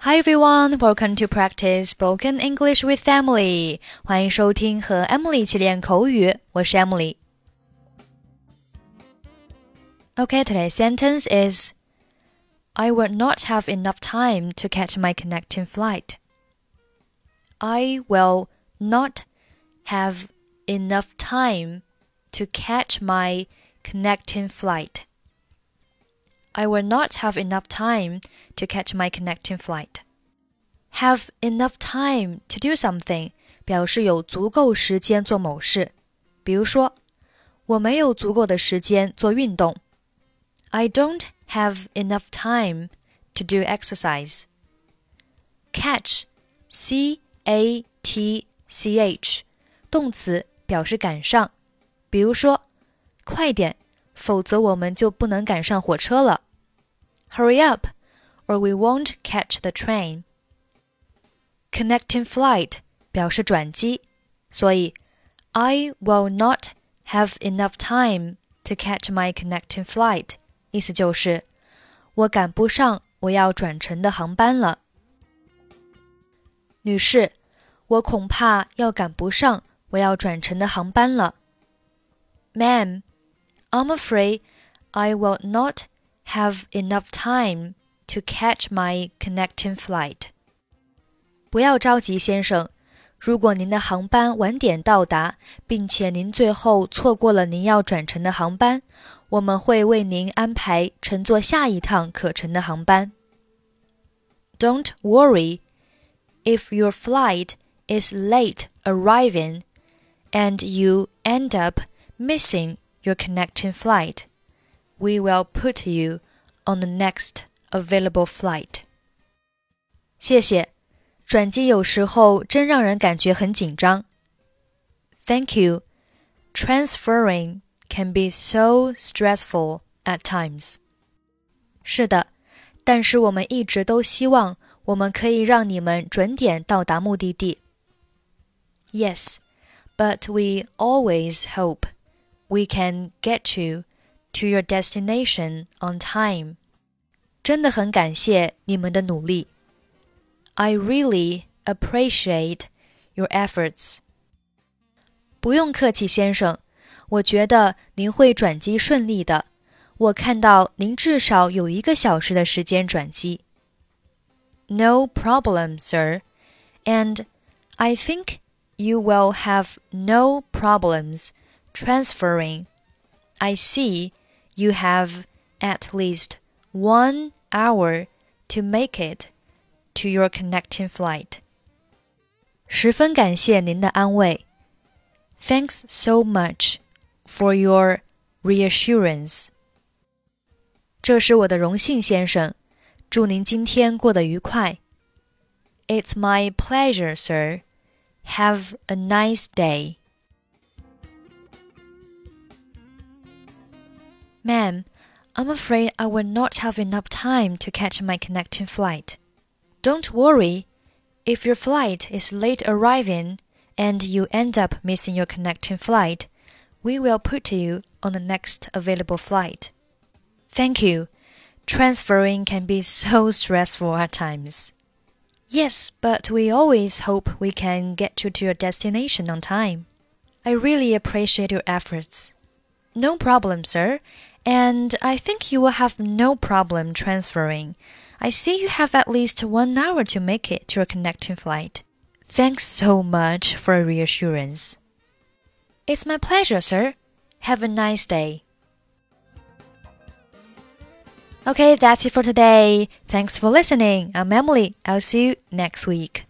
Hi everyone, welcome to practice spoken English with Emily. 欢迎收听和 Emily 一起练口语，我是 Emily。Okay, today's sentence is I will not have enough time to catch my connecting flight. I will not have enough time to catch my connecting flight. I will not have enough time to catch my connecting flight. Have enough time to do something 表示有足够时间做某事。比如说，我没有足够的时间做运动。I don't have enough time to do exercise. Catch, c a t c h，动词表示赶上。比如说，快点， 否则我们就不能赶上火车了。Hurry up, or we won't catch the train. Connecting flight 表示转机，所以 I will not have enough time to catch my connecting flight，意思就是我赶不上我要转乘的航班了。女士，我恐怕要赶不上我要转乘的航班了。Ma'am, I'm afraid I will not have enough time to catch my connecting flight. 不要着急，先生。如果您的航班晚点到达，并且您最后错过了您要转乘的航班，我们会为您安排乘坐下一趟可乘的航班。Don't worry if your flight is late arriving and you end up missing your connecting flight. We will put you on the next available flight. 谢谢，转机有时候真让人感觉很紧张。Thank you. Transferring can be so stressful at times. 是的，但是我们一直都希望我们可以让你们准点到达目的地。Yes, but we always hope we can get you to your destination on time. 真的很感谢你们的努力。I really appreciate your efforts. 不用客气，先生。我觉得您会转机顺利的。我看到您至少有一个小时的时间转机。No problem, sir. And I think you will have no problems transferring. I see you have at least one hour to make it to your connecting flight. 十分感谢您的安慰。Thanks so much for your reassurance. 这是我的荣幸，先生。祝您今天过得愉快。It's my pleasure, sir. Have a nice day. Ma'am, I'm afraid I will not have enough time to catch my connecting flight. Don't worry. If your flight is late arriving and you end up missing your connecting flight, we will put you on the next available flight. Thank you. Transferring can be so stressful at times. Yes, but we always hope we can get you to your destination on time. I really appreciate your efforts. No problem, sir. And I think you will have no problem transferring. I see you have at least one hour to make it to your connecting flight. Thanks so much for reassurance. It's my pleasure, sir. Have a nice day. Okay, that's it for today. Thanks for listening. I'm Emily. I'll see you next week.